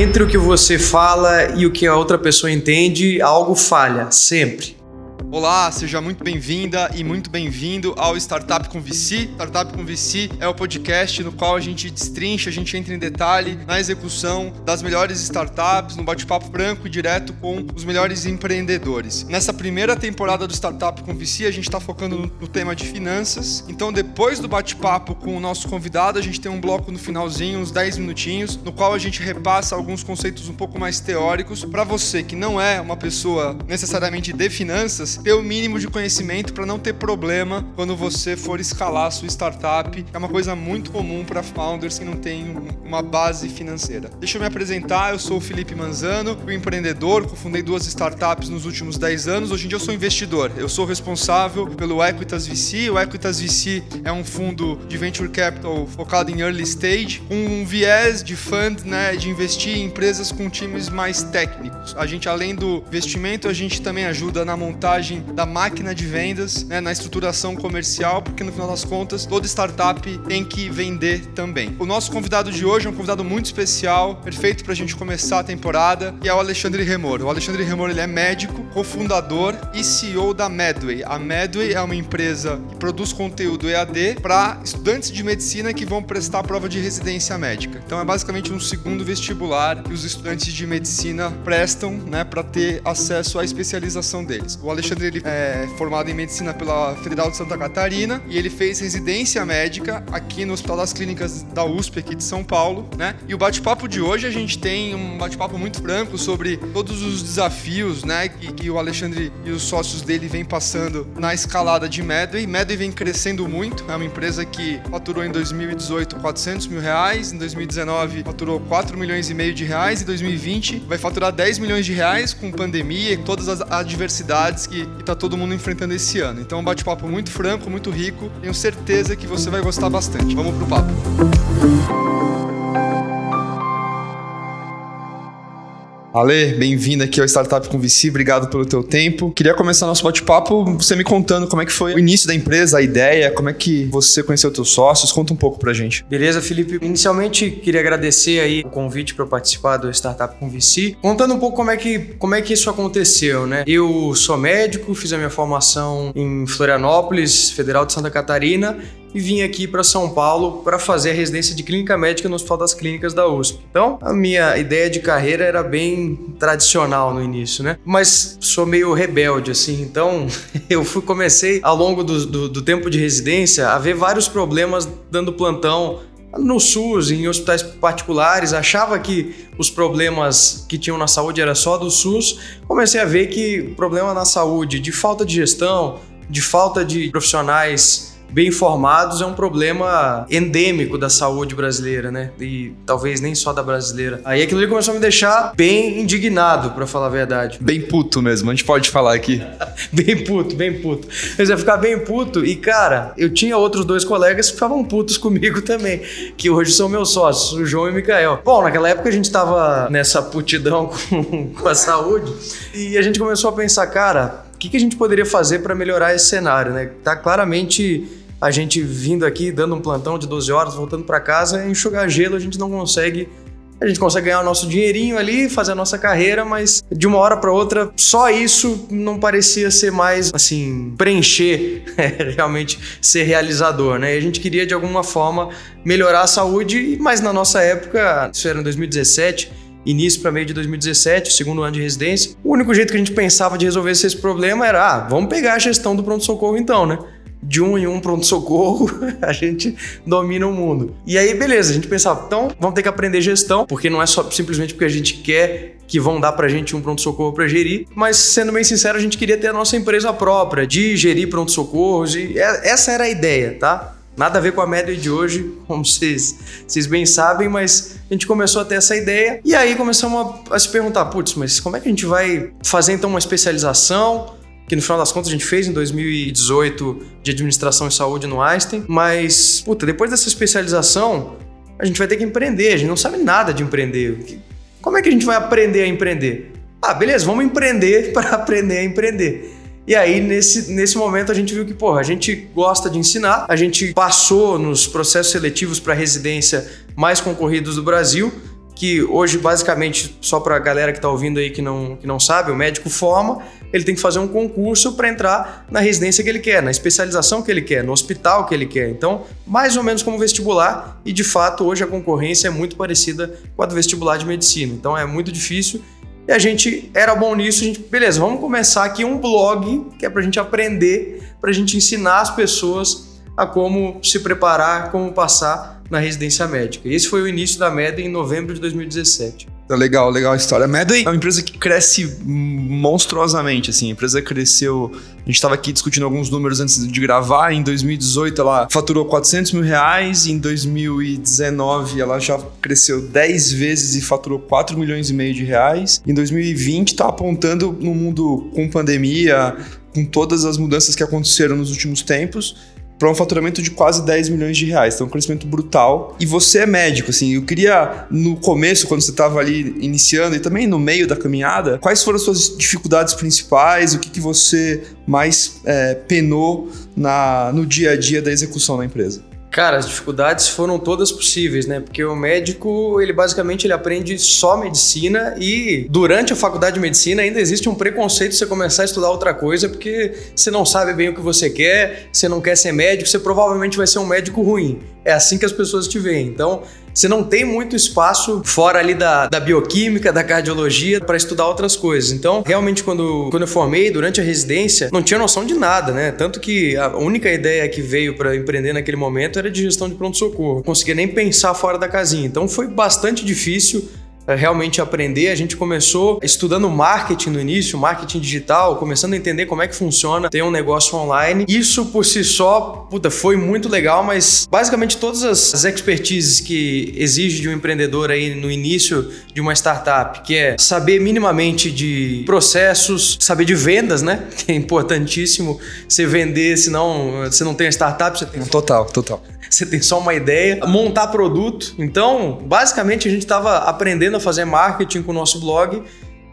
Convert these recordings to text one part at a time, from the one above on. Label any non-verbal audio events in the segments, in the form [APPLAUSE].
Entre o que você fala e o que a outra pessoa entende, algo falha, sempre. Olá, seja muito bem-vinda e muito bem-vindo ao Startup com VC. Startup com VC é o podcast no qual a gente destrincha, a gente entra em detalhe na execução das melhores startups, no bate-papo branco e direto com os melhores empreendedores. Nessa primeira temporada do Startup com VC, a gente está focando no, tema de finanças. Então, depois do bate-papo com o nosso convidado, a gente tem um bloco no finalzinho, uns 10 minutinhos, no qual a gente repassa alguns conceitos um pouco mais teóricos para você que não é uma pessoa necessariamente de finanças ter o mínimo de conhecimento para não ter problema quando você for escalar a sua startup. É uma coisa muito comum para founders que não têm uma base financeira. Deixa eu me apresentar, eu sou o Felipe Manzano, fui empreendedor, cofundei duas startups nos últimos 10 anos. Hoje em dia eu sou investidor. Eu sou responsável pelo Equitas VC. O Equitas VC é um fundo de venture capital focado em early stage, com um viés de fund, né, de investir em empresas com times mais técnicos. A gente além do investimento, a gente também ajuda na montagem da máquina de vendas, né, na estruturação comercial, porque no final das contas toda startup tem que vender também. O nosso convidado de hoje é um convidado muito especial, perfeito para a gente começar a temporada, e é o Alexandre Remor. O Alexandre Remor ele é médico, cofundador e CEO da Medway. A Medway é uma empresa que produz conteúdo EAD para estudantes de medicina que vão prestar prova de residência médica. Então é basicamente um segundo vestibular que os estudantes de medicina prestam, né, para ter acesso à especialização deles. O Alexandre Alexandre ele é formado em medicina pela Federal de Santa Catarina e ele fez residência médica aqui no Hospital das Clínicas da USP aqui de São Paulo, né? E o bate-papo de hoje a gente tem um bate-papo muito franco sobre todos os desafios, né, que, que, o Alexandre e os sócios dele vêm passando na escalada de Medway. Medway vem crescendo muito, é uma empresa que faturou em 2018 400 mil reais, em 2019 faturou 4 milhões e meio de reais, em 2020 vai faturar 10 milhões de reais com pandemia e todas as adversidades que que está todo mundo enfrentando esse ano. Então, é um bate-papo muito franco, muito rico. Tenho certeza que você vai gostar bastante. Vamos pro papo. Ale, bem-vindo aqui ao Startup com VC, obrigado pelo teu tempo. Queria começar nosso bate-papo você me contando como é que foi o início da empresa, a ideia, como é que você conheceu teus sócios, conta um pouco pra gente. Beleza, Felipe. Inicialmente, queria agradecer aí o convite para participar do Startup com VC, contando um pouco como é que, como é que isso aconteceu, né? Eu sou médico, fiz a minha formação em Florianópolis, Federal de Santa Catarina, e vim aqui para São Paulo para fazer a residência de clínica médica no Hospital das Clínicas da USP. Então, a minha ideia de carreira era bem tradicional no início, né? Mas sou meio rebelde, assim. Então, [LAUGHS] eu fui, comecei ao longo do, do, do tempo de residência a ver vários problemas dando plantão no SUS, em hospitais particulares, achava que os problemas que tinham na saúde era só do SUS. Comecei a ver que problema na saúde, de falta de gestão, de falta de profissionais bem informados é um problema endêmico da saúde brasileira, né? E talvez nem só da brasileira. Aí aquilo ali começou a me deixar bem indignado, para falar a verdade. Bem puto mesmo, a gente pode falar aqui. [LAUGHS] bem puto, bem puto. Mas ia ficar bem puto e, cara, eu tinha outros dois colegas que ficavam putos comigo também, que hoje são meus sócios, o João e o Mikael. Bom, naquela época a gente tava nessa putidão [LAUGHS] com, com a saúde e a gente começou a pensar, cara, o que, que a gente poderia fazer para melhorar esse cenário, né? Tá claramente a gente vindo aqui, dando um plantão de 12 horas, voltando para casa, enxugar gelo, a gente não consegue. A gente consegue ganhar o nosso dinheirinho ali, fazer a nossa carreira, mas de uma hora para outra, só isso não parecia ser mais, assim, preencher, [LAUGHS] realmente ser realizador, né? E a gente queria, de alguma forma, melhorar a saúde, mas na nossa época, isso era em 2017, início para meio de 2017, segundo ano de residência, o único jeito que a gente pensava de resolver esse problema era, ah, vamos pegar a gestão do pronto-socorro então, né? De um em um pronto-socorro, [LAUGHS] a gente domina o mundo. E aí, beleza, a gente pensava, então vamos ter que aprender gestão, porque não é só simplesmente porque a gente quer que vão dar pra gente um pronto-socorro para gerir, mas sendo bem sincero, a gente queria ter a nossa empresa própria, de gerir pronto-socorros, e é, essa era a ideia, tá? Nada a ver com a média de hoje, [LAUGHS] como vocês, vocês bem sabem, mas a gente começou a ter essa ideia e aí começamos a, a se perguntar, putz, mas como é que a gente vai fazer então uma especialização? Que no final das contas a gente fez em 2018 de administração e saúde no Einstein, mas, puta, depois dessa especialização, a gente vai ter que empreender, a gente não sabe nada de empreender. Como é que a gente vai aprender a empreender? Ah, beleza, vamos empreender [LAUGHS] para aprender a empreender. E aí, nesse, nesse momento, a gente viu que, porra, a gente gosta de ensinar, a gente passou nos processos seletivos para residência mais concorridos do Brasil, que hoje, basicamente, só para a galera que está ouvindo aí que não, que não sabe, o médico forma, ele tem que fazer um concurso para entrar na residência que ele quer, na especialização que ele quer, no hospital que ele quer. Então, mais ou menos como vestibular, e de fato, hoje a concorrência é muito parecida com a do vestibular de medicina. Então, é muito difícil. E a gente era bom nisso, a gente, beleza, vamos começar aqui um blog que é para a gente aprender, para a gente ensinar as pessoas a como se preparar, como passar na residência médica. Esse foi o início da MED em novembro de 2017. Tá legal, legal a história. A Medway é uma empresa que cresce monstruosamente, assim. A empresa cresceu... A gente estava aqui discutindo alguns números antes de gravar. Em 2018, ela faturou 400 mil reais. Em 2019, ela já cresceu 10 vezes e faturou 4 milhões e meio de reais. Em 2020, está apontando no mundo com pandemia, com todas as mudanças que aconteceram nos últimos tempos, para um faturamento de quase 10 milhões de reais. Então, um crescimento brutal. E você é médico, assim. Eu queria, no começo, quando você estava ali iniciando, e também no meio da caminhada, quais foram as suas dificuldades principais? O que, que você mais é, penou na, no dia a dia da execução da empresa? Cara, as dificuldades foram todas possíveis, né? Porque o médico, ele basicamente ele aprende só medicina e durante a faculdade de medicina ainda existe um preconceito de você começar a estudar outra coisa porque você não sabe bem o que você quer, você não quer ser médico, você provavelmente vai ser um médico ruim. É assim que as pessoas te veem. Então, você não tem muito espaço fora ali da, da bioquímica, da cardiologia, para estudar outras coisas. Então, realmente, quando, quando eu formei, durante a residência, não tinha noção de nada, né? Tanto que a única ideia que veio para empreender naquele momento era de gestão de pronto-socorro. Não conseguia nem pensar fora da casinha. Então, foi bastante difícil realmente aprender. A gente começou estudando marketing no início, marketing digital, começando a entender como é que funciona ter um negócio online. Isso por si só, puta, foi muito legal, mas basicamente todas as expertises que exige de um empreendedor aí no início de uma startup, que é saber minimamente de processos, saber de vendas, né? [LAUGHS] Que é importantíssimo você vender, senão você não tem a startup, você tem total, total você tem só uma ideia, montar produto. Então, basicamente, a gente estava aprendendo a fazer marketing com o nosso blog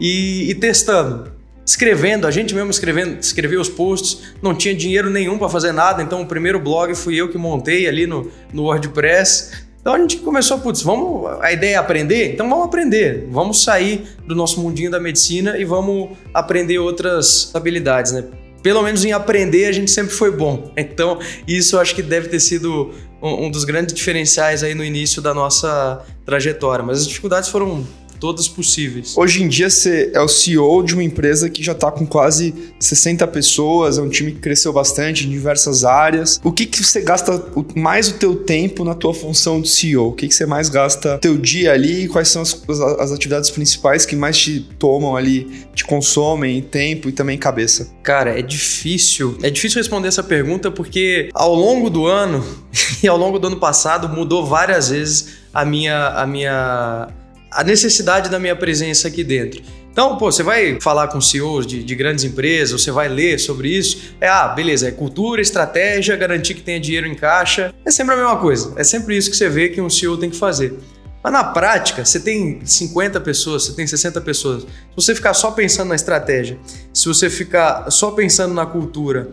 e, e testando escrevendo, a gente mesmo escrevendo, escrevia os posts, não tinha dinheiro nenhum para fazer nada, então o primeiro blog fui eu que montei ali no, no WordPress. Então a gente começou, putz, vamos, a ideia é aprender? Então vamos aprender, vamos sair do nosso mundinho da medicina e vamos aprender outras habilidades, né? Pelo menos em aprender a gente sempre foi bom. [LAUGHS] Então isso eu acho que deve ter sido um, dos grandes diferenciais aí no início da nossa trajetória. Mas as dificuldades foram todas possíveis. Hoje em dia você é o CEO de uma empresa que já está com quase 60 pessoas, é um time que cresceu bastante em diversas áreas. O que, que você gasta mais o teu tempo na tua função de CEO? O que, que você mais gasta teu dia ali? Quais são as, as atividades principais que mais te tomam ali, te consomem tempo e também cabeça? Cara, é difícil. É difícil responder essa pergunta porque ao longo do ano [LAUGHS] e ao longo do ano passado mudou várias vezes a minha, a minha a necessidade da minha presença aqui dentro. Então, pô, você vai falar com CEOs de, de, grandes empresas, você vai ler sobre isso. É, ah, beleza, é cultura, estratégia, garantir que tenha dinheiro em caixa. É sempre a mesma coisa. É sempre isso que você vê que um CEO tem que fazer. Mas na prática, você tem 50 pessoas, você tem 60 pessoas. Se você ficar só pensando na estratégia, se você ficar só pensando na cultura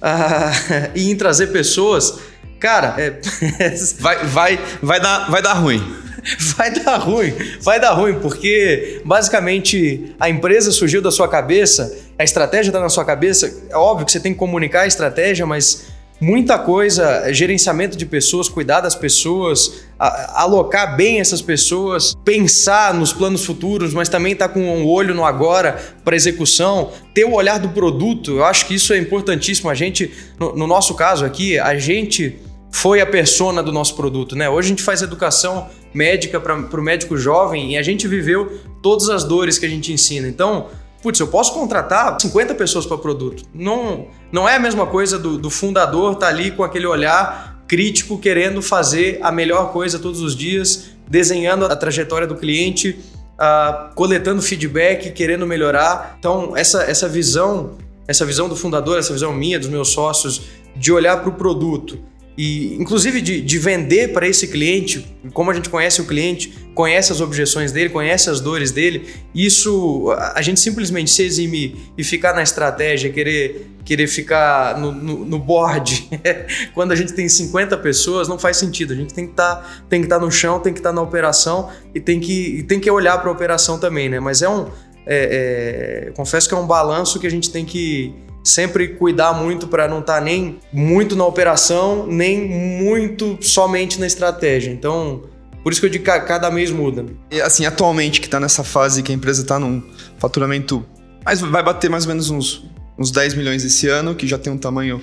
ah, [LAUGHS] e em trazer pessoas, cara, é... [LAUGHS] vai, vai, vai, dar, vai dar ruim. [LAUGHS] vai dar ruim, vai dar ruim, porque basicamente a empresa surgiu da sua cabeça, a estratégia está na sua cabeça. É óbvio que você tem que comunicar a estratégia, mas muita coisa, gerenciamento de pessoas, cuidar das pessoas, alocar bem essas pessoas, pensar nos planos futuros, mas também estar tá com um olho no agora para execução, ter o olhar do produto. Eu acho que isso é importantíssimo. A gente, no, no nosso caso aqui, a gente foi a persona do nosso produto, né? Hoje a gente faz educação médica para o médico jovem e a gente viveu todas as dores que a gente ensina. Então, putz, eu posso contratar 50 pessoas para produto. Não, não é a mesma coisa do, do fundador estar tá ali com aquele olhar crítico, querendo fazer a melhor coisa todos os dias, desenhando a trajetória do cliente, uh, coletando feedback, querendo melhorar. Então, essa, essa visão, essa visão do fundador, essa visão minha, dos meus sócios, de olhar para o produto e inclusive de, de vender para esse cliente, como a gente conhece o cliente, conhece as objeções dele, conhece as dores dele. Isso, a gente simplesmente se eximir e ficar na estratégia, querer, querer ficar no, no, no board, [LAUGHS] quando a gente tem 50 pessoas, não faz sentido. A gente tem que tá, estar tá no chão, tem que estar tá na operação e tem que, e tem que olhar para a operação também, né? Mas é um. É, é, confesso que é um balanço que a gente tem que sempre cuidar muito para não estar tá nem muito na operação, nem muito somente na estratégia. Então, por isso que eu digo que cada mês muda. E assim, atualmente que está nessa fase que a empresa está num faturamento, mas vai bater mais ou menos uns, uns 10 milhões esse ano, que já tem um tamanho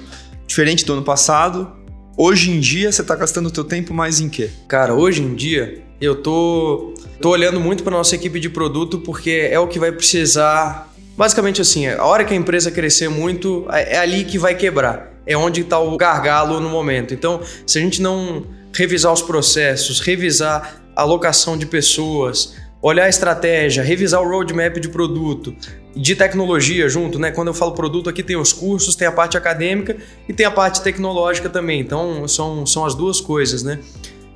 diferente do ano passado. Hoje em dia, você está gastando o teu tempo mais em quê? Cara, hoje em dia, eu tô, tô olhando muito para nossa equipe de produto porque é o que vai precisar. Basicamente assim, a hora que a empresa crescer muito, é, é ali que vai quebrar. É onde está o gargalo no momento. Então, se a gente não revisar os processos, revisar a alocação de pessoas, olhar a estratégia, revisar o roadmap de produto, de tecnologia junto, né? Quando eu falo produto, aqui tem os cursos, tem a parte acadêmica e tem a parte tecnológica também. Então, são, são as duas coisas, né?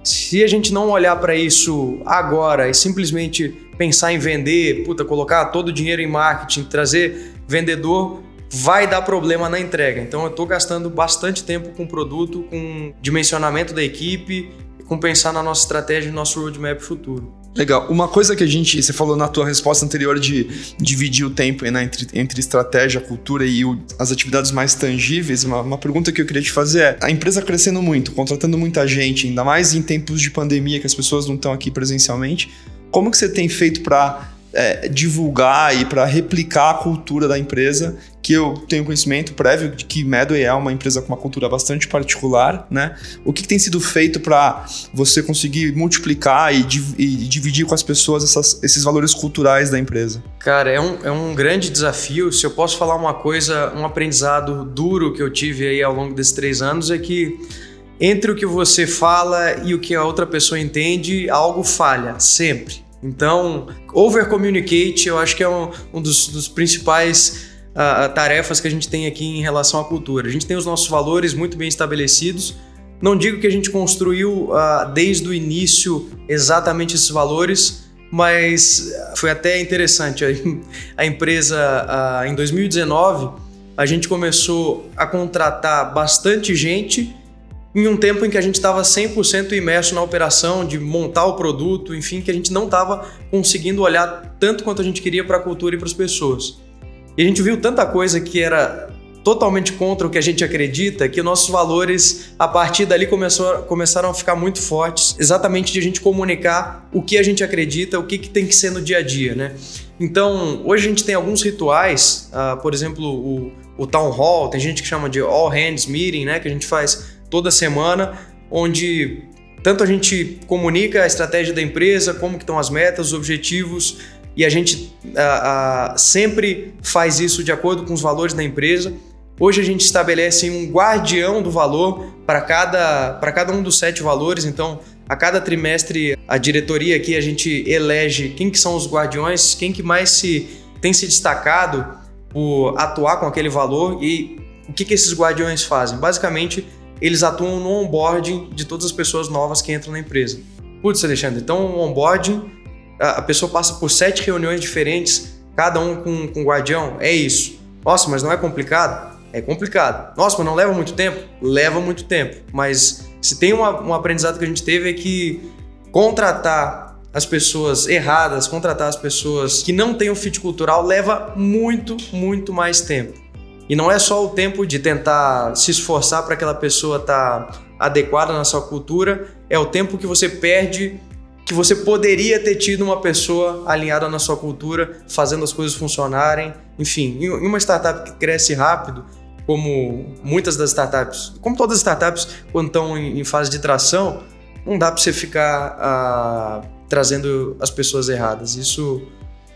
Se a gente não olhar para isso agora e simplesmente pensar em vender, puta, colocar todo o dinheiro em marketing, trazer vendedor, vai dar problema na entrega. Então eu estou gastando bastante tempo com o produto, com dimensionamento da equipe, com pensar na nossa estratégia e nosso roadmap futuro. Legal. Uma coisa que a gente, você falou na tua resposta anterior de dividir o tempo né, entre, entre estratégia, cultura e o, as atividades mais tangíveis, uma, uma, pergunta que eu queria te fazer é: a empresa crescendo muito, contratando muita gente, ainda mais em tempos de pandemia que as pessoas não estão aqui presencialmente, como que você tem feito para é, divulgar e para replicar a cultura da empresa, que eu tenho conhecimento prévio de que Medway é uma empresa com uma cultura bastante particular, né? O que, que tem sido feito para você conseguir multiplicar e, e, dividir com as pessoas essas, esses valores culturais da empresa? Cara, é um, é um grande desafio. Se eu posso falar uma coisa, um aprendizado duro que eu tive aí ao longo desses três anos é que entre o que você fala e o que a outra pessoa entende, algo falha, sempre. Então, over communicate eu acho que é um, um dos, dos principais uh, tarefas que a gente tem aqui em relação à cultura. A gente tem os nossos valores muito bem estabelecidos. Não digo que a gente construiu uh, desde o início exatamente esses valores, mas foi até interessante. A, empresa, em 2019, a gente começou a contratar bastante gente em um tempo em que a gente estava 100% imerso na operação de montar o produto, enfim, que a gente não estava conseguindo olhar tanto quanto a gente queria para a cultura e para as pessoas. E a gente viu tanta coisa que era totalmente contra o que a gente acredita, que nossos valores, a partir dali, começou, começaram a ficar muito fortes, exatamente de a gente comunicar o que a gente acredita, o que, que tem que ser no dia a dia, né? Então, hoje a gente tem alguns rituais, uh, por exemplo, o, o Town Hall, tem gente que chama de All Hands Meeting, né? Que a gente faz toda semana, onde tanto a gente comunica a estratégia da empresa, como que estão as metas, os objetivos, e a gente a, a, sempre faz isso de acordo com os valores da empresa. Hoje a gente estabelece um guardião do valor para cada, para cada um dos sete valores, então a cada trimestre a diretoria aqui a gente elege quem que são os guardiões, quem que mais se tem se destacado por atuar com aquele valor e o que, que esses guardiões fazem? Basicamente, eles atuam no onboarding de todas as pessoas novas que entram na empresa. Putz, Alexandre, então o onboarding, a pessoa passa por sete reuniões diferentes, cada um com, com um guardião, é isso. Nossa, mas não é complicado? É complicado. Nossa, mas não leva muito tempo? Leva muito tempo. Mas se tem uma, um aprendizado que a gente teve é que contratar as pessoas erradas, contratar as pessoas que não têm o fit cultural leva muito, muito mais tempo. E não é só o tempo de tentar se esforçar para aquela pessoa estar tá adequada na sua cultura, é o tempo que você perde que você poderia ter tido uma pessoa alinhada na sua cultura, fazendo as coisas funcionarem. Enfim, em uma startup que cresce rápido, como muitas das startups, como todas as startups, quando estão em fase de tração, não dá para você ficar ah, trazendo as pessoas erradas. Isso,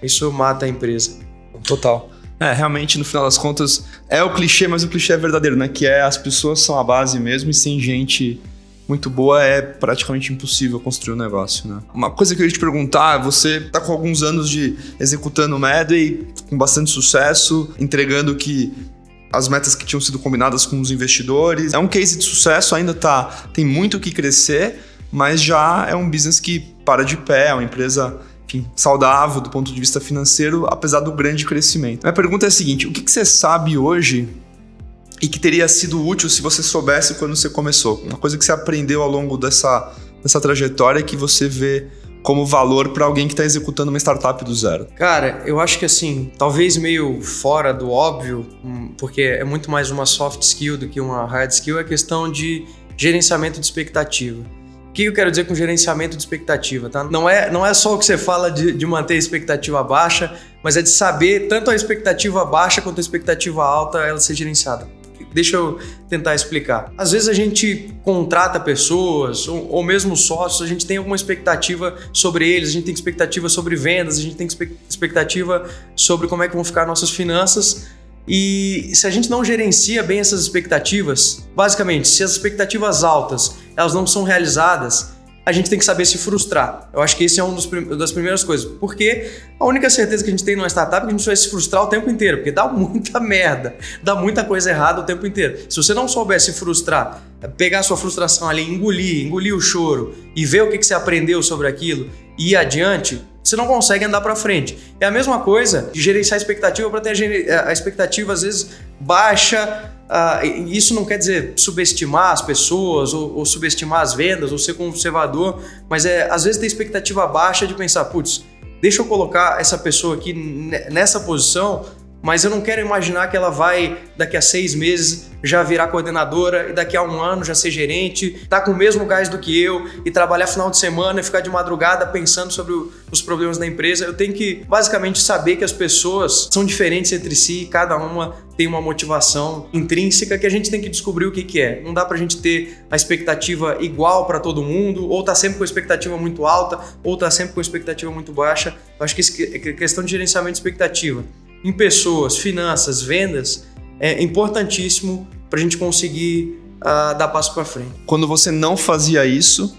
isso mata a empresa. Total. É, realmente, no final das contas, é o clichê, mas o clichê é verdadeiro, né? Que é as pessoas são a base mesmo e sem gente muito boa é praticamente impossível construir um negócio, né? Uma coisa que eu ia te perguntar, você tá com alguns anos de executando o Medway, com bastante sucesso, entregando que as metas que tinham sido combinadas com os investidores. É um case de sucesso, ainda tá tem muito o que crescer, mas já é um business que para de pé, é uma empresa enfim, saudável do ponto de vista financeiro, apesar do grande crescimento. Minha pergunta é a seguinte: o que, que você sabe hoje e que teria sido útil se você soubesse quando você começou? Uma coisa que você aprendeu ao longo dessa, dessa trajetória que você vê como valor para alguém que está executando uma startup do zero? Cara, eu acho que assim, talvez meio fora do óbvio, hum, porque é muito mais uma soft skill do que uma hard skill, é a questão de gerenciamento de expectativa. O que eu quero dizer com gerenciamento de expectativa? Tá? Não, é, não é só o que você fala de, de manter a expectativa baixa, mas é de saber tanto a expectativa baixa quanto a expectativa alta ela ser gerenciada. Deixa eu tentar explicar. Às vezes a gente contrata pessoas ou, ou, mesmo sócios, a gente tem alguma expectativa sobre eles, a gente tem expectativa sobre vendas, a gente tem expectativa sobre como é que vão ficar nossas finanças. E se a gente não gerencia bem essas expectativas, basicamente, se as expectativas altas elas não são realizadas, a gente tem que saber se frustrar. Eu acho que esse é uma das primeiras coisas. Porque a única certeza que a gente tem numa startup é que a gente vai se frustrar o tempo inteiro, porque dá [LAUGHS] muita merda, dá muita coisa errada o tempo inteiro. Se você não souber se frustrar, pegar a sua frustração ali, engolir, engolir o choro e ver o que, que você aprendeu sobre aquilo e ir adiante, você não consegue andar para frente. É a mesma coisa de gerenciar a expectativa para ter a expectativa às vezes baixa. Uh, isso não quer dizer subestimar as pessoas ou, ou, subestimar as vendas ou ser conservador, mas é às vezes ter expectativa baixa de pensar, putz, deixa eu colocar essa pessoa aqui nessa posição mas eu não quero imaginar que ela vai, daqui a seis meses, já virar coordenadora e daqui a um ano já ser gerente, tá com o mesmo gás do que eu e trabalhar final de semana e ficar de madrugada pensando sobre o, os problemas da empresa. Eu tenho que basicamente saber que as pessoas são diferentes entre si, cada uma tem uma motivação intrínseca que a gente tem que descobrir o que, que é. Não dá pra gente ter a expectativa igual para todo mundo, ou tá sempre com a expectativa muito alta, ou tá sempre com a expectativa muito baixa. Eu acho que isso é questão de gerenciamento de expectativa em pessoas, finanças, vendas, é importantíssimo para a gente conseguir uh, dar passo para frente. Quando você não fazia isso,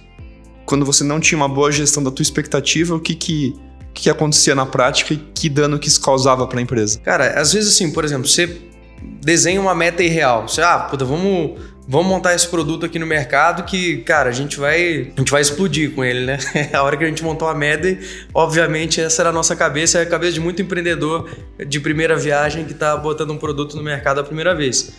quando você não tinha uma boa gestão da tua expectativa, o que que, que acontecia na prática e que dano que isso causava para a empresa? Cara, às vezes assim, por exemplo, você desenha uma meta irreal. Você, ah, puta, vamos vamos montar esse produto aqui no mercado que, cara, a gente vai, a gente vai explodir com ele, né? [LAUGHS] a hora que a gente montou a MED, obviamente essa era a nossa cabeça, é a cabeça de muito empreendedor de primeira viagem que está botando um produto no mercado a primeira vez.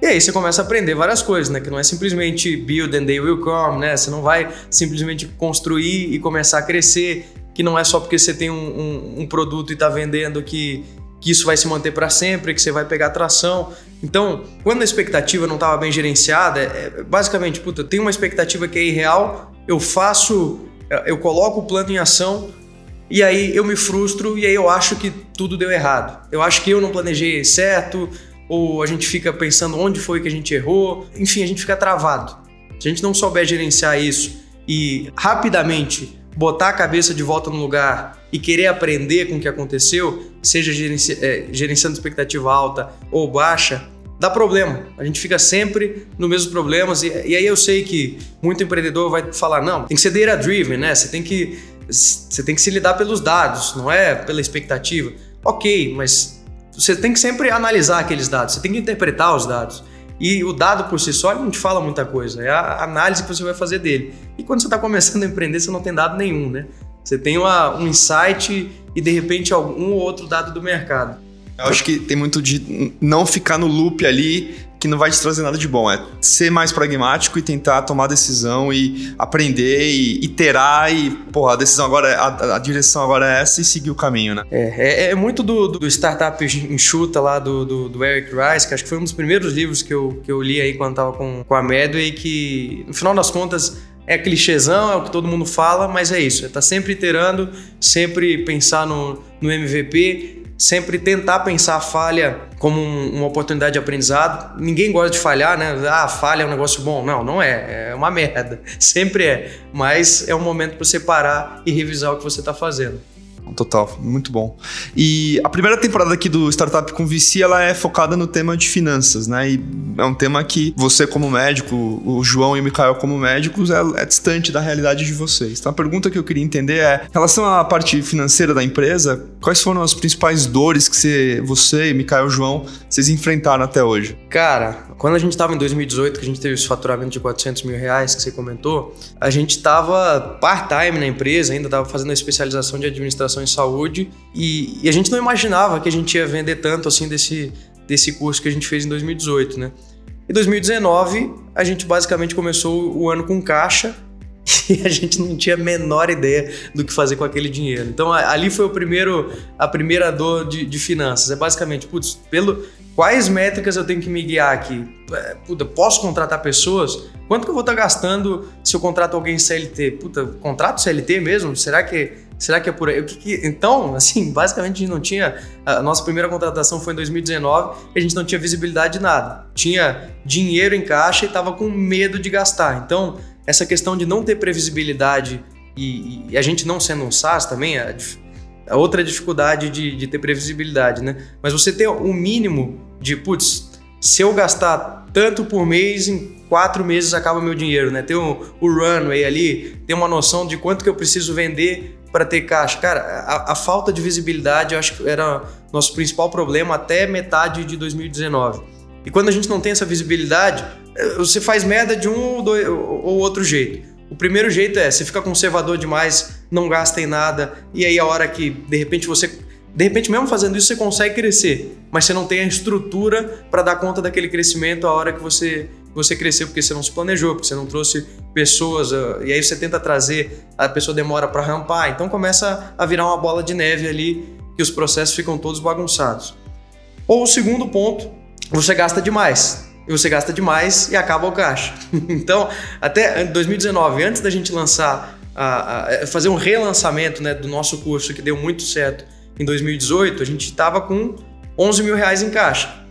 E aí você começa a aprender várias coisas, né? Que não é simplesmente build and they will come, né? Você não vai simplesmente construir e começar a crescer, que não é só porque você tem um, um, um produto e está vendendo que que isso vai se manter para sempre, que você vai pegar tração. Então, quando a expectativa não estava bem gerenciada, é, é, basicamente, puta, tenho uma expectativa que é irreal, eu faço, é, eu coloco o plano em ação e aí eu me frustro e aí eu acho que tudo deu errado. Eu acho que eu não planejei certo, ou a gente fica pensando onde foi que a gente errou, enfim, a gente fica travado. Se a gente não souber gerenciar isso e rapidamente botar a cabeça de volta no lugar e querer aprender com o que aconteceu, seja gerenci é, gerenciando expectativa alta ou baixa, dá problema. A gente fica sempre nos mesmos problemas. E, e, aí eu sei que muito empreendedor vai falar: não, tem que ser data-driven, né? Você tem, que, você tem que se lidar pelos dados, não é pela expectativa. Ok, mas você tem que sempre analisar aqueles dados, você tem que interpretar os dados. E o dado por si só não te fala muita coisa, é a análise que você vai fazer dele. E quando você está começando a empreender, você não tem dado nenhum, né? Você tem uma, um insight e de repente algum ou outro dado do mercado. Eu acho que tem muito de não ficar no loop ali que não vai te trazer nada de bom. É ser mais pragmático e tentar tomar decisão e aprender e iterar e, porra, a decisão agora, é, a, a direção agora é essa e seguir o caminho, né? É, é, é muito do, do startup enxuta lá do, do, do, Eric Rice, que acho que foi um dos primeiros livros que eu, que eu li aí quando tava com, com a Medway, que no final das contas é clichêzão, é o que todo mundo fala, mas é isso. É tá sempre iterando, sempre pensar no, no MVP, sempre tentar pensar a falha como um, uma oportunidade de aprendizado. Ninguém gosta de falhar, né? Ah, falha é um negócio bom. Não, não é. É uma [LAUGHS] merda. Sempre é. Mas é um momento para você parar e revisar o que você está fazendo. Total, muito bom. E a primeira temporada aqui do Startup com VC, ela é focada no tema de finanças, né? E é um tema que você como médico, o João e o Mikael como médicos, é, é distante da realidade de vocês. Então a pergunta que eu queria entender é, em relação à parte financeira da empresa, quais foram as principais dores que você, você e Mikael e João, vocês enfrentaram até hoje? Cara, quando a gente estava em 2018, que a gente teve esse faturamento de 400 mil reais que você comentou, a gente estava part-time na empresa, ainda estava fazendo a especialização de administração em saúde e, e, a gente não imaginava que a gente ia vender tanto assim desse, desse curso que a gente fez em 2018, né? Em 2019, a gente basicamente começou o ano com caixa [LAUGHS] e a gente não tinha a menor ideia do que fazer com aquele dinheiro. Então ali foi o primeiro, a primeira dor de, de finanças. É basicamente, putz, pelo, Quais métricas eu tenho que me guiar aqui? É, puta, posso contratar pessoas? Quanto que eu vou estar gastando se eu contrato alguém CLT? Puta, contrato CLT mesmo? Será que, será que é por aí? O que que, então, assim, basicamente a gente não tinha. A nossa primeira contratação foi em 2019 e a gente não tinha visibilidade de nada. Tinha dinheiro em caixa e estava com medo de gastar. Então, essa questão de não ter previsibilidade e, e a gente não sendo um SaaS também, a, a outra dificuldade de, de ter previsibilidade, né? Mas você ter um mínimo de, putz, se eu gastar tanto por mês, em quatro meses acaba meu dinheiro, né? Ter o, o runway ali, ter uma noção de quanto que eu preciso vender para ter caixa. Cara, a, a, falta de visibilidade eu acho que era nosso principal problema até metade de 2019. E quando a gente não tem essa visibilidade, eh, você faz merda de um ou, ou outro jeito. O primeiro jeito é, você fica conservador demais, não gasta em nada, e aí a hora que de repente você. De repente, mesmo fazendo isso, você consegue crescer, mas você não tem a estrutura para dar conta daquele crescimento a hora que você, você cresceu, porque você não se planejou, porque você não trouxe pessoas, ah, e aí você tenta trazer, a pessoa demora para rampar, então começa a virar uma bola de neve ali, que os processos ficam todos bagunçados. Ou o segundo ponto, você gasta demais e você gasta demais e acaba o caixa. [LAUGHS] então, até 2019, antes da gente lançar, a, a, fazer um relançamento né, do nosso curso que deu muito certo em 2018, a gente estava com 11 mil reais em caixa.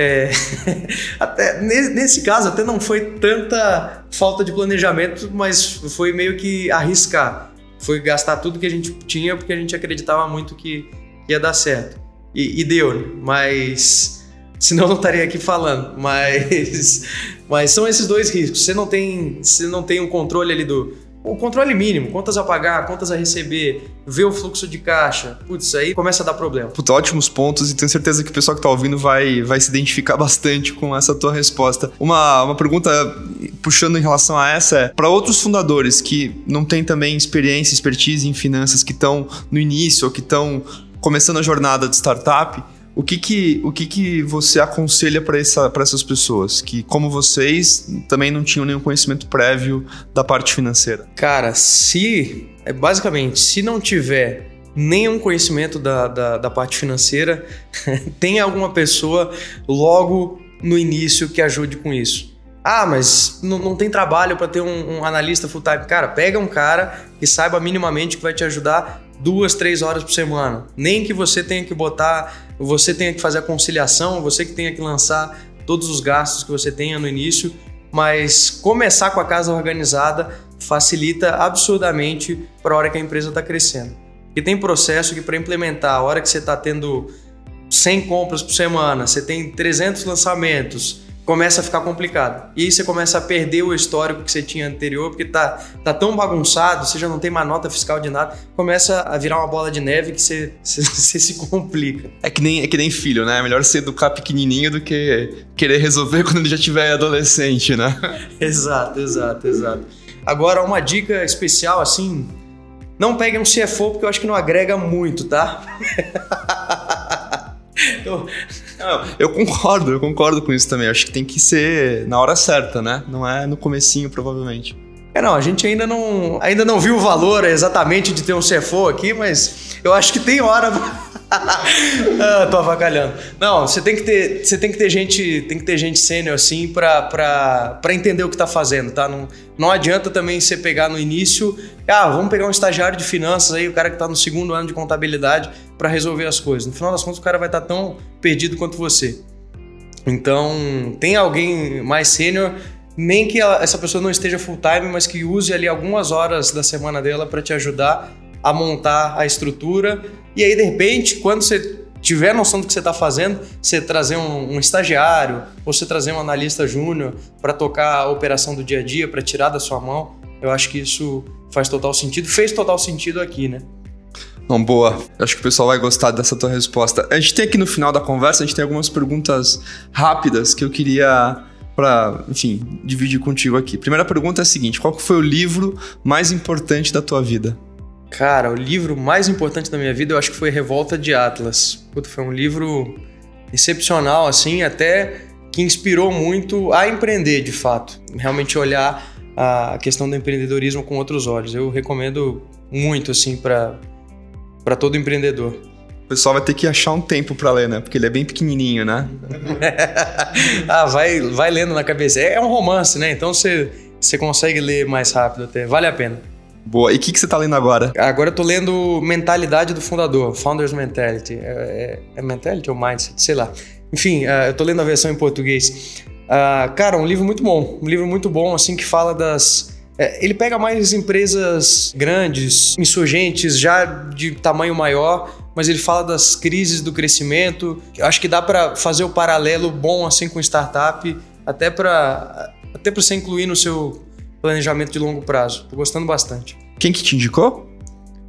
É, [LAUGHS] até nesse caso até não foi tanta falta de planejamento, mas foi meio que arriscar. Foi gastar tudo que a gente tinha porque a gente acreditava muito que ia dar certo. E, e deu, mas [LAUGHS] senão não estaria aqui falando. Mas, [LAUGHS] mas são esses dois riscos. Você não tem, você não tem um controle ali do o controle mínimo, contas a pagar, contas a receber, ver o fluxo de caixa. Putz, aí começa a dar problema. Puta, ótimos pontos e tenho certeza que o pessoal que tá ouvindo vai, vai se identificar [LAUGHS] bastante com essa tua resposta. Uma, uma pergunta puxando em relação a essa é, para outros fundadores que não têm também experiência, expertise em finanças, que estão no início ou que estão começando a jornada de startup, o que que, o que, que você aconselha para essa, essas pessoas que, como vocês, também não tinham nenhum conhecimento prévio da parte financeira? Cara, se. É, basicamente, se não tiver nenhum conhecimento da, da, da parte financeira, [LAUGHS] tem alguma pessoa logo no início que ajude com isso. Ah, mas não, não tem trabalho para ter um, um analista full time. Cara, pega um cara que saiba minimamente que vai te ajudar duas, três horas por semana. Nem que você tenha que botar você tenha que fazer a conciliação, você que tenha que lançar todos os gastos que você tenha no início, mas começar com a casa organizada facilita absurdamente para a hora que a empresa está crescendo. E tem processo que para implementar, a hora que você está tendo 100 compras por semana, você tem 300 lançamentos, começa a ficar complicado. E aí você começa a perder o histórico que você tinha anterior, porque tá, tá tão bagunçado, você já não tem mais nota fiscal de nada, começa a virar uma bola de neve que você, [LAUGHS] você, você se complica. É que, nem, é que nem filho, né? É melhor você educar pequenininho do que querer resolver [LAUGHS] quando ele já tiver adolescente, né? [LAUGHS] exato, exato, exato. Agora, uma dica especial, assim, não pegue um CFO porque eu acho que não agrega muito, tá? então, eu concordo, eu concordo com isso também. Acho que tem que ser na hora certa, né? Não é no comecinho, provavelmente. É, não, a gente ainda não, ainda não viu o valor exatamente de ter um CFO aqui, mas eu acho que tem hora. Ah, tô avacalhando. Não, você tem que ter, você tem que ter gente, tem que ter gente sênior assim para entender o que tá fazendo, tá? Não, não adianta também você pegar no início, ah, vamos pegar um estagiário de finanças aí, o cara que tá no segundo ano de contabilidade para resolver as coisas. No final das contas, o cara vai estar tá tão perdido quanto você. Então, tem alguém mais sênior nem que ela, essa pessoa não esteja full time, mas que use ali algumas horas da semana dela para te ajudar a montar a estrutura. E aí, de repente, quando você tiver noção do que você está fazendo, você trazer um, um, estagiário ou você trazer um analista júnior para tocar a operação do dia a dia, para tirar da sua mão, eu acho que isso faz total sentido. Fez total sentido aqui, né? Não, boa. Acho que o pessoal vai gostar dessa tua resposta. A gente tem aqui no final da conversa, a gente tem algumas perguntas rápidas que eu queria para, enfim, dividir contigo aqui. Primeira pergunta é a seguinte: qual foi o livro mais importante da tua vida? Cara, o livro mais importante da minha vida eu acho que foi Revolta de Atlas. Puta, foi um livro excepcional, assim, até que inspirou muito a empreender de fato. Realmente olhar a questão do empreendedorismo com outros olhos. Eu recomendo muito, assim, para todo empreendedor. O pessoal vai ter que achar um tempo para ler, né? Porque ele é bem pequenininho, né? [LAUGHS] ah, vai, vai lendo na cabeça. É um romance, né? Então você, você consegue ler mais rápido até. Vale a pena. Boa. E o que, que você está lendo agora? Agora eu tô lendo Mentalidade do Fundador, Founder's Mentality. É, é, é Mentality ou Mindset? Sei lá. Enfim, uh, eu tô lendo a versão em português. Uh, cara, um livro muito bom. Um livro muito bom, assim, que fala das... É, ele pega mais empresas grandes, insurgentes, já de tamanho maior, mas ele fala das crises do crescimento. Eu acho que dá para fazer o paralelo bom, assim, com startup, até para até você incluir no seu planejamento de longo prazo. Tô gostando bastante. Quem que te indicou?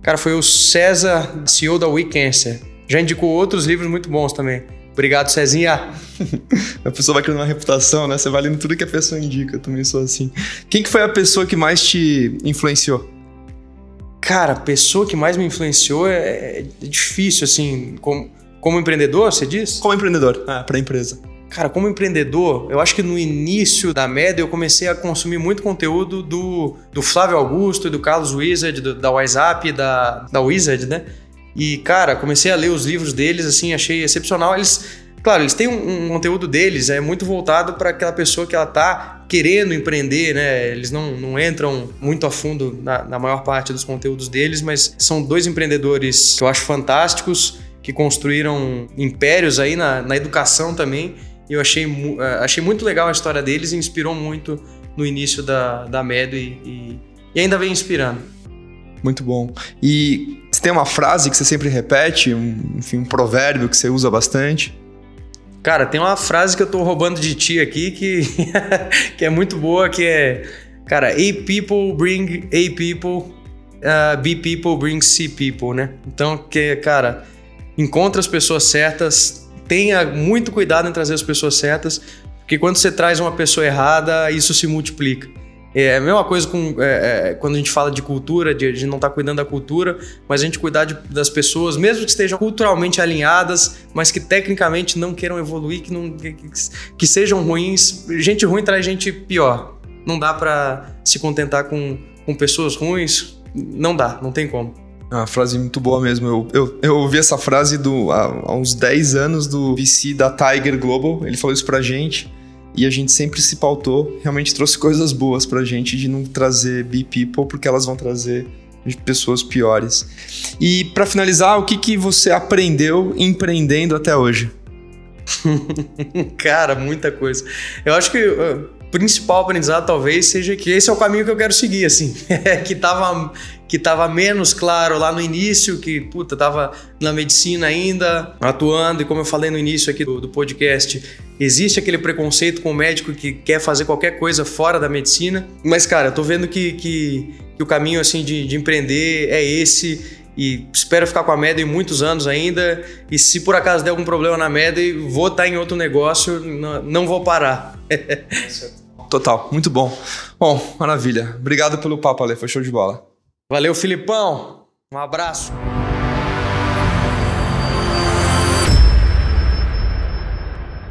Cara, foi o César, CEO da WeCancer. Já indicou outros livros muito bons também. Obrigado, Cezinha. [LAUGHS] a pessoa vai criando uma reputação, né? Você vai lendo tudo que a pessoa indica. Eu também sou assim. Quem que foi a pessoa que mais te influenciou? Cara, a pessoa que mais me influenciou é, é difícil, assim. Como, como empreendedor, você diz? Como empreendedor, ah, para a empresa. Cara, como empreendedor, eu acho que no início da média eu comecei a consumir muito conteúdo do, do Flávio Augusto e do Carlos Wizard, do, da WhatsApp, da, da Wizard, né? E, cara, comecei a ler os livros deles, assim, achei excepcional. Eles, claro, eles têm um, um conteúdo deles, é muito voltado para aquela pessoa que ela tá querendo empreender, né? Eles não, não entram muito a fundo na, na maior parte dos conteúdos deles, mas são dois empreendedores que eu acho fantásticos, que construíram impérios aí na, na educação também eu achei, é, achei muito legal a história deles e inspirou muito no início da, da Medo e, e, e ainda vem inspirando. Muito bom. E você tem uma frase que você sempre repete, um, enfim, um provérbio que você usa bastante? Cara, tem uma frase que eu tô roubando de ti aqui que, [LAUGHS] que é muito boa, que é... Cara, A people bring A people, uh, B people bring C people, né? Então, que, cara, encontra as pessoas certas, tenha muito cuidado em trazer as pessoas certas, porque quando você traz uma pessoa errada, isso se multiplica. É a mesma coisa com, é, é, quando a gente fala de cultura, de, de não estar tá cuidando da cultura, mas a gente cuidar de, das pessoas, mesmo que estejam culturalmente alinhadas, mas que tecnicamente não queiram evoluir, que, não, que, que sejam ruins. Gente ruim traz gente pior. Não dá para se contentar com, com pessoas ruins, não dá, não tem como. Uma frase muito boa mesmo. Eu, eu, eu ouvi essa frase do, há, há uns 10 anos do VC da Tiger Global. Ele falou isso pra gente. E a gente sempre se pautou, realmente trouxe coisas boas pra gente de não trazer B-People, porque elas vão trazer pessoas piores. E para finalizar, o que, que você aprendeu empreendendo até hoje? [LAUGHS] Cara, muita coisa. Eu acho que o principal aprendizado talvez seja que esse é o caminho que eu quero seguir, assim. [LAUGHS] que tava que estava menos claro lá no início, que puta, tava na medicina ainda, atuando, e como eu falei no início aqui do, do podcast, existe aquele preconceito com o médico que quer fazer qualquer coisa fora da medicina. Mas, cara, eu tô vendo que, que, que o caminho assim de, de empreender é esse e espero ficar com a Meda em muitos anos ainda. E se por acaso der algum problema na Meda, vou estar em outro negócio, não, não vou parar. [LAUGHS] Total, muito bom. Bom, maravilha. Obrigado pelo papo, Ale, foi show de bola. Valeu, Filipão. Um abraço.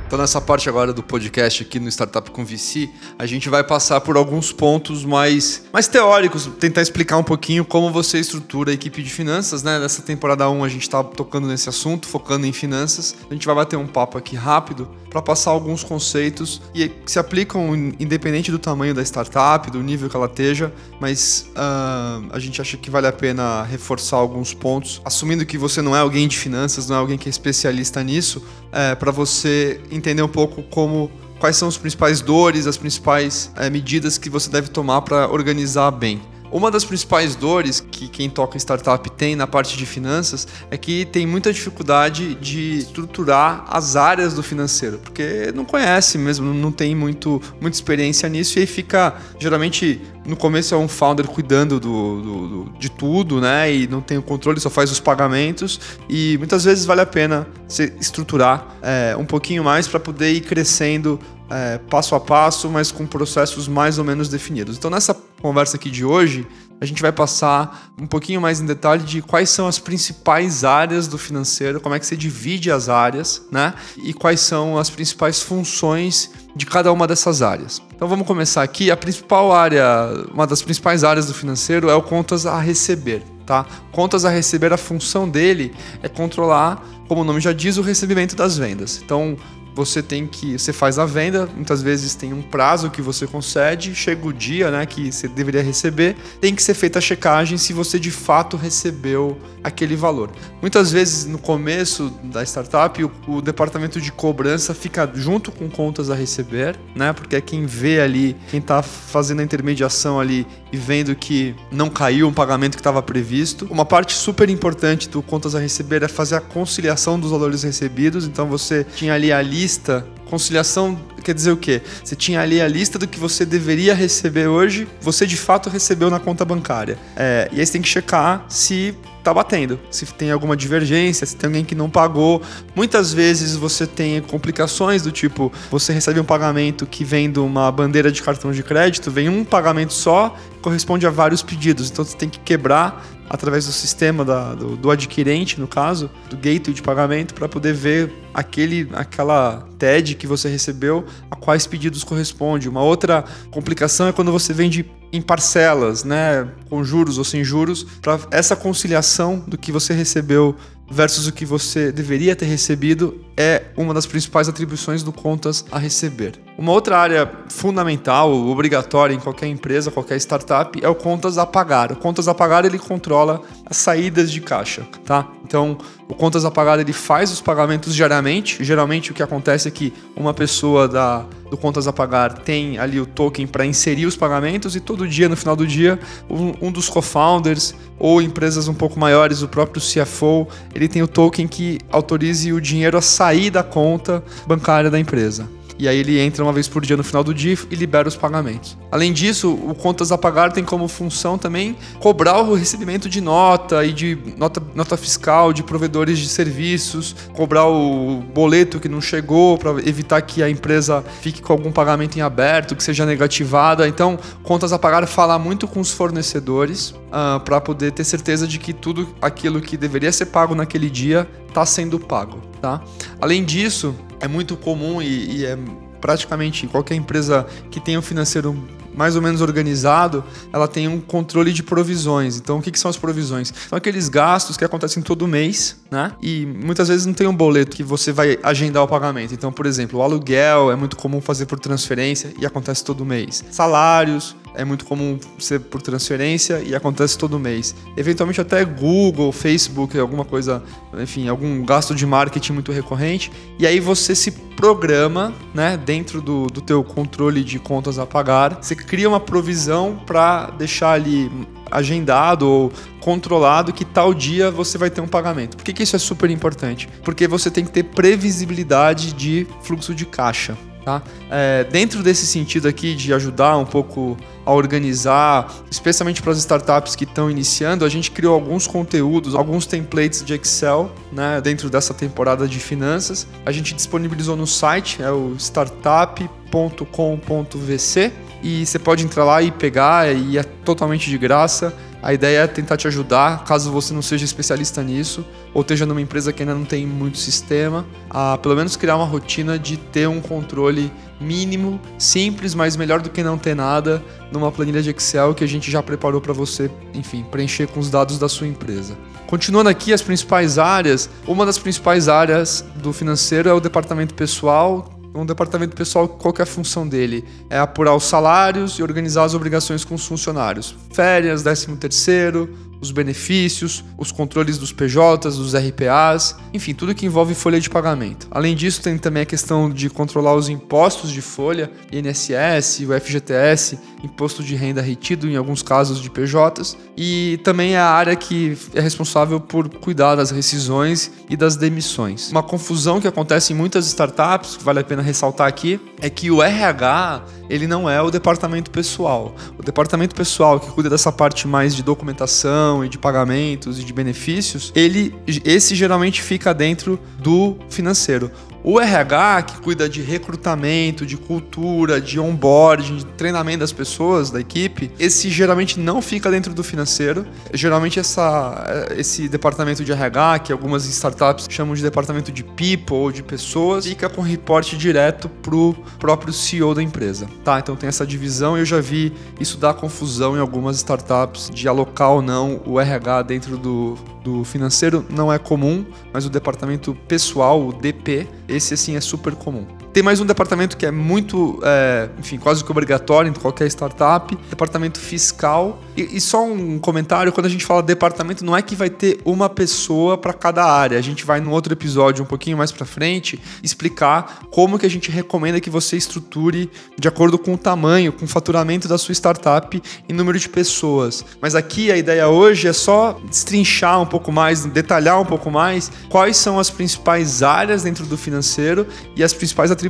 Então, nessa parte agora do podcast aqui no Startup com VC, a gente vai passar por alguns pontos mais, mais teóricos, tentar explicar um pouquinho como você estrutura a equipe de finanças, né? Nessa temporada 1 a gente está tocando nesse assunto, focando em finanças. A gente vai bater um papo aqui rápido para passar alguns conceitos e que se aplicam independente do tamanho da startup, do nível que ela esteja, mas uh, a gente acha que vale a pena reforçar alguns pontos, assumindo que você não é alguém de finanças, não é alguém que é especialista nisso, é, para você entender um pouco como quais são os principais dores, as principais é, medidas que você deve tomar para organizar bem. Uma das principais dores que quem toca startup tem na parte de finanças é que tem muita dificuldade de estruturar as áreas do financeiro, porque não conhece mesmo, não tem muito, muita experiência nisso e aí fica geralmente no começo é um founder cuidando do, do, do, de tudo, né? E não tem o controle, só faz os pagamentos. E muitas vezes vale a pena se estruturar é, um pouquinho mais para poder ir crescendo é, passo a passo, mas com processos mais ou menos definidos. Então, nessa conversa aqui de hoje, a gente vai passar um pouquinho mais em detalhe de quais são as principais áreas do financeiro, como é que você divide as áreas, né? E quais são as principais funções de cada uma dessas áreas. Então vamos começar aqui. A principal área, uma das principais áreas do financeiro é o contas a receber, tá? Contas a receber, a função dele é controlar, como o nome já diz, o recebimento das vendas. Então, você tem que. Você faz a venda, muitas vezes tem um prazo que você concede, chega o dia né, que você deveria receber, tem que ser feita a checagem se você de fato recebeu aquele valor. Muitas vezes no começo da startup, o, o departamento de cobrança fica junto com contas a receber, né? Porque é quem vê ali, quem está fazendo a intermediação ali e vendo que não caiu um pagamento que estava previsto. Uma parte super importante do contas a receber é fazer a conciliação dos valores recebidos. Então você tinha ali a lista lista. Conciliação quer dizer o quê? Você tinha ali a lista do que você deveria receber hoje, você de fato recebeu na conta bancária. É, e aí você tem que checar se tá batendo, se tem alguma divergência, se tem alguém que não pagou. Muitas vezes você tem complicações do tipo, você recebe um pagamento que vem de uma bandeira de cartão de crédito, vem um pagamento só, corresponde a vários pedidos. Então você tem que quebrar através do sistema da, do, do, adquirente, no caso, do gateway de pagamento, para poder ver aquele, aquela TED que você recebeu, a quais pedidos corresponde. Uma outra complicação é quando você vende em parcelas, né, com juros ou sem juros, para essa conciliação do que você recebeu versus o que você deveria ter recebido é uma das principais atribuições do contas a receber. Uma outra área fundamental, obrigatória em qualquer empresa, qualquer startup, é o contas a pagar. O contas a pagar ele controla as saídas de caixa, tá? Então, o contas a pagar ele faz os pagamentos diariamente. Geralmente o que acontece é que uma pessoa da do contas a pagar tem ali o token para inserir os pagamentos e todo dia no final do dia um, um dos co-founders ou empresas um pouco maiores, o próprio CFO, ele tem o token que autorize o dinheiro a sair da conta bancária da empresa e aí ele entra uma vez por dia no final do dia e libera os pagamentos. Além disso, o contas a pagar tem como função também cobrar o recebimento de nota e de nota, nota fiscal de provedores de serviços, cobrar o boleto que não chegou para evitar que a empresa fique com algum pagamento em aberto, que seja negativada. Então, contas a pagar fala muito com os fornecedores uh, ah, para poder ter certeza de que tudo aquilo que deveria ser pago naquele dia está sendo pago. Tá? Além disso, é muito comum e, e é praticamente qualquer empresa que tenha um financeiro mais ou menos organizado, ela tem um controle de provisões. Então, o que, que, são as provisões? São aqueles gastos que acontecem todo mês, né? E muitas vezes não tem um boleto que você vai agendar o pagamento. Então, por exemplo, o aluguel é muito comum fazer por transferência e acontece todo mês. Salários, é muito comum ser por transferência e acontece todo mês. Eventualmente até Google, Facebook, alguma coisa, enfim, algum gasto de marketing muito recorrente. E aí você se programa, né, dentro do, do teu controle de contas a pagar, você cria uma provisão para deixar ali agendado ou controlado que tal dia você vai ter um pagamento. Por que, que isso é super importante? Porque você tem que ter previsibilidade de fluxo de caixa. Tá? É, dentro desse sentido aqui de ajudar um pouco a organizar, especialmente para as startups que estão iniciando, a gente criou alguns conteúdos, alguns templates de Excel, né, dentro dessa temporada de finanças. A gente disponibilizou no site, é o startup.com.vc, e você pode entrar lá e pegar, e é totalmente de graça. A ideia é tentar te ajudar, caso você não seja especialista nisso, ou esteja numa empresa que ainda não tem muito sistema, a pelo menos criar uma rotina de ter um controle mínimo, simples, mas melhor do que não ter nada, numa planilha de Excel que a gente já preparou para você, enfim, preencher com os dados da sua empresa. Continuando aqui as principais áreas, uma das principais áreas do financeiro é o departamento pessoal, um departamento pessoal, qual é a função dele? É apurar os salários e organizar as obrigações com os funcionários. Férias, 13 terceiro, os benefícios, os controles dos PJs, dos RPAs, enfim, tudo que envolve folha de pagamento. Além disso, tem também a questão de controlar os impostos de folha, INSS, o FGTS, imposto de renda retido em alguns casos de PJs, e também é a área que é responsável por cuidar das rescisões e das demissões. Uma confusão que acontece em muitas startups, que vale a pena ressaltar aqui, é que o RH ele não é o departamento pessoal. O departamento pessoal que cuida dessa parte mais de documentação e de pagamentos e de benefícios, ele esse geralmente fica dentro do financeiro. O RH, que cuida de recrutamento, de cultura, de onboarding, de treinamento das pessoas, da equipe, esse geralmente não fica dentro do financeiro. Geralmente essa, esse departamento de RH, que algumas startups chamam de departamento de people ou de pessoas, fica com reporte direto pro próprio CEO da empresa. Tá, então tem essa divisão e eu já vi isso dar confusão em algumas startups de alocar ou não o RH dentro do, do financeiro não é comum, mas o departamento pessoal, o DP, esse assim é super comum. Tem mais um departamento que é muito, é, enfim, quase que obrigatório em qualquer startup, departamento fiscal. E, e, só um comentário, quando a gente fala departamento, não é que vai ter uma pessoa para cada área. A gente vai no outro episódio um pouquinho mais para frente explicar como que a gente recomenda que você estruture de acordo com o tamanho, com o faturamento da sua startup e número de pessoas. Mas aqui a ideia hoje é só destrinchar um pouco mais, detalhar um pouco mais quais são as principais áreas dentro do financeiro e as principais atribuições.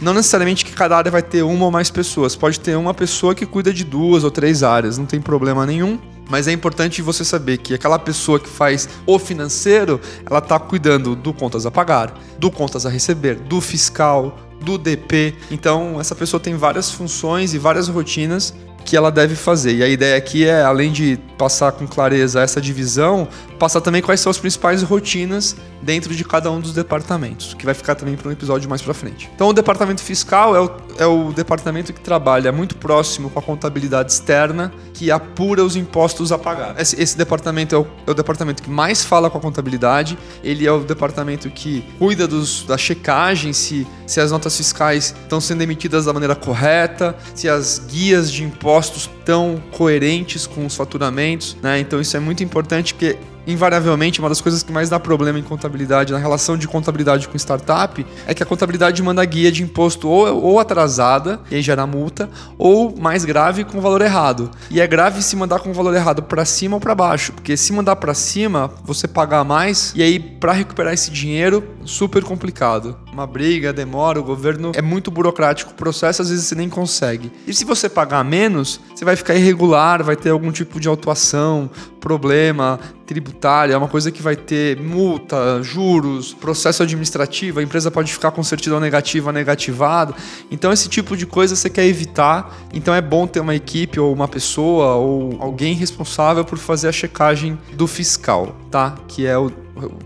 Não necessariamente que cada área vai ter uma ou mais pessoas, pode ter uma pessoa que cuida de duas ou três áreas, não tem problema nenhum. Mas é importante você saber que aquela pessoa que faz o financeiro, ela está cuidando do contas a pagar, do contas a receber, do fiscal, do DP. Então, essa pessoa tem várias funções e várias rotinas que ela deve fazer. E a ideia aqui é, além de passar com clareza essa divisão, passar também quais são as principais rotinas dentro de cada um dos departamentos, que vai ficar também para um episódio mais para frente. Então, o departamento fiscal é o, é o departamento que trabalha muito próximo com a contabilidade externa, que apura os impostos a pagar. Esse, esse departamento é o, é o, departamento que mais fala com a contabilidade, ele é o departamento que cuida dos, da checagem, se, se as notas fiscais estão sendo emitidas da maneira correta, se as guias de impostos estão coerentes com os faturamentos, né? Então isso é muito importante porque invariavelmente, uma das coisas que mais dá problema em contabilidade, na relação de contabilidade com startup, é que a contabilidade manda guia de imposto ou, ou atrasada, e aí gera multa, ou mais grave, com valor errado. E é grave se mandar com valor errado para cima ou para baixo, porque se mandar para cima, você pagar mais, e aí para recuperar esse dinheiro, super complicado. Uma briga, demora, o governo é muito burocrático, o processo às vezes você nem consegue. E se você pagar menos, você vai ficar irregular, vai ter algum tipo de autuação, problema, tributária, é uma coisa que vai ter multa, juros, processo administrativo, a empresa pode ficar com certidão negativa, negativado. Então esse tipo de coisa você quer evitar. Então é bom ter uma equipe ou uma pessoa ou alguém responsável por fazer a checagem do fiscal, tá? Que é o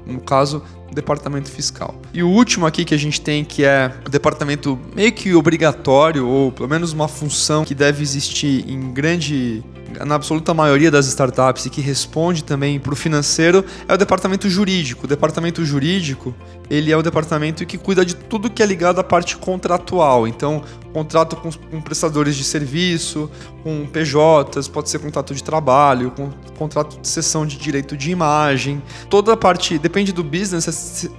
no caso departamento fiscal. E o último aqui que a gente tem, que é o departamento meio que obrigatório, ou pelo menos uma função que deve existir em grande na absoluta maioria das startups e que responde também para o financeiro é o departamento jurídico. O departamento jurídico ele é o departamento que cuida de tudo que é ligado à parte contratual. Então, contrato com, com prestadores de serviço, com PJs, pode ser contrato de trabalho, com contrato de cessão de direito de imagem. Toda a parte, depende do business,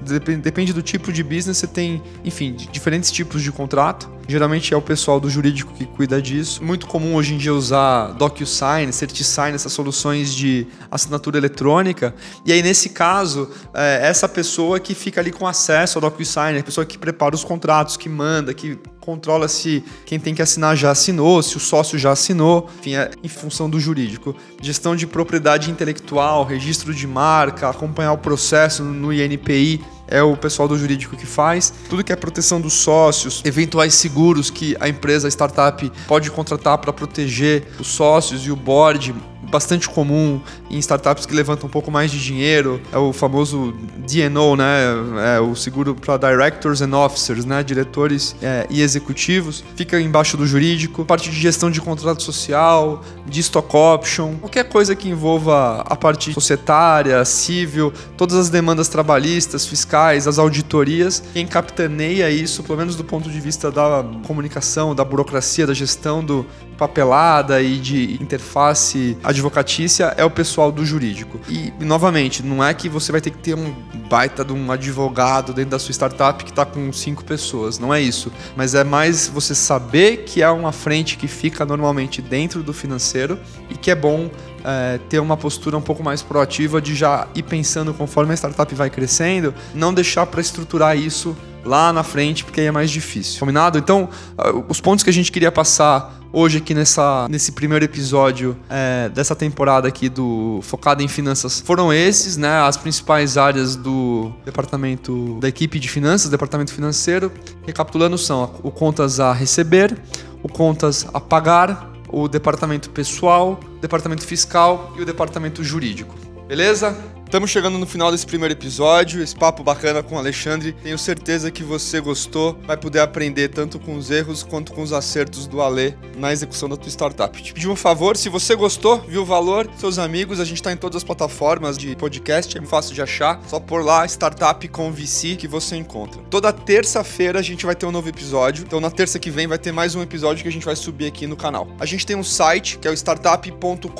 depende do tipo de business, você tem, enfim, diferentes tipos de contrato. Geralmente é o pessoal do jurídico que cuida disso. Muito comum hoje em dia usar DocuSign, CertiSign, essas soluções de assinatura eletrônica. E aí, nesse caso, é essa pessoa que fica ali com acesso ao DocuSign, a pessoa que prepara os contratos, que manda, que controla se quem tem que assinar já assinou, se o sócio já assinou, enfim, é em função do jurídico. Gestão de propriedade intelectual, registro de marca, acompanhar o processo no INPI é o pessoal do jurídico que faz. Tudo que é proteção dos sócios, eventuais seguros que a empresa, a startup pode contratar para proteger os sócios e o board, bastante comum em startups que levantam um pouco mais de dinheiro, é o famoso DNO, né? É o seguro para directors and officers, né? Diretores é, e executivos. Fica embaixo do jurídico. Parte de gestão de contrato social, de stock option, qualquer coisa que envolva a parte societária, civil, todas as demandas trabalhistas, fiscais, as auditorias. Quem capitaneia isso, pelo menos do ponto de vista da comunicação, da burocracia, da gestão do, papelada e de interface advocatícia é o pessoal do jurídico. E, novamente, não é que você vai ter que ter um baita de um advogado dentro da sua startup que está com cinco pessoas, não é isso. Mas é mais você saber que é uma frente que fica normalmente dentro do financeiro e que é bom é, ter uma postura um pouco mais proativa de já ir pensando conforme a startup vai crescendo, não deixar para estruturar isso lá na frente, porque aí é mais difícil. Combinado? Então, ah, os pontos que a gente queria passar hoje aqui nessa, nesse primeiro episódio é, dessa temporada aqui do focado em finanças foram esses, né? As principais áreas do departamento da equipe de finanças, departamento financeiro. Recapitulando são o contas a receber, o contas a pagar, o departamento pessoal, o departamento fiscal e o departamento jurídico. Beleza? Estamos chegando no final desse primeiro episódio, esse papo bacana com o Alexandre. Tenho certeza que você gostou, vai poder aprender tanto com os erros quanto com os acertos do Ale na execução da tua startup. Te pedi um favor, se você gostou, viu o valor, seus amigos, a gente está em todas as plataformas de podcast, é fácil de achar, só por lá Startup com VC que você encontra. Toda terça-feira a gente vai ter um novo episódio, então na terça que vem vai ter mais um episódio que a gente vai subir aqui no canal. A gente tem um site que é o startup.com.vc.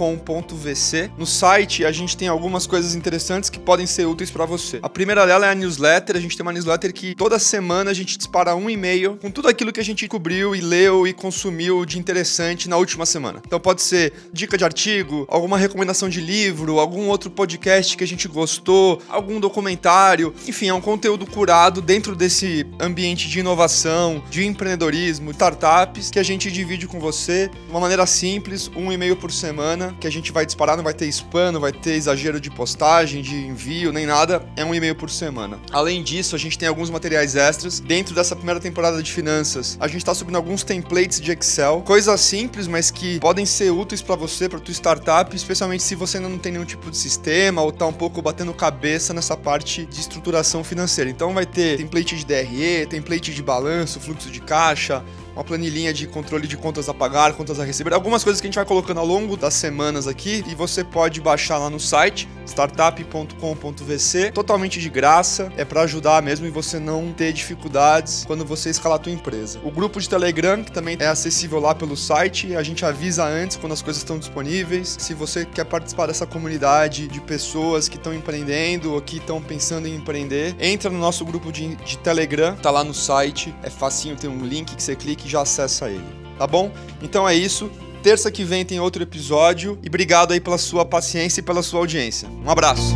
No site a gente tem algumas coisas interessantes interessantes que podem ser úteis para você. A primeira dela é a newsletter. A gente tem uma newsletter que toda semana a gente dispara um e-mail com tudo aquilo que a gente cobriu e leu e consumiu de interessante na última semana. Então pode ser dica de artigo, alguma recomendação de livro, algum outro podcast que a gente gostou, algum documentário. Enfim, é um conteúdo curado dentro desse ambiente de inovação, de empreendedorismo, startups que a gente divide com você de uma maneira simples, um e-mail por semana, que a gente vai disparar, não vai ter spam, não vai ter exagero de postagem mensagem de envio nem nada, é um e-mail por semana. Além disso, a gente tem alguns materiais extras. Dentro dessa primeira temporada de finanças, a gente está subindo alguns templates de Excel, coisas simples, mas que podem ser úteis para você, para tua startup, especialmente se você ainda não tem nenhum tipo de sistema ou tá um pouco batendo cabeça nessa parte de estruturação financeira. Então vai ter template de DRE, template de balanço, fluxo de caixa, uma planilhinha de controle de contas a pagar, contas a receber, algumas coisas que a gente vai colocando ao longo das semanas aqui e você pode baixar lá no site startup.com.vc, totalmente de graça, é para ajudar mesmo e você não ter dificuldades quando você escalar a tua empresa. O grupo de Telegram, que também é acessível lá pelo site, a gente avisa antes quando as coisas estão disponíveis. Se você quer participar dessa comunidade de pessoas que estão empreendendo ou que estão pensando em empreender, entra no nosso grupo de, de Telegram, tá lá no site, é facinho, tem um link que você clica que já acessa ele, tá bom? Então é isso. Terça que vem tem outro episódio e obrigado aí pela sua paciência e pela sua audiência. Um abraço.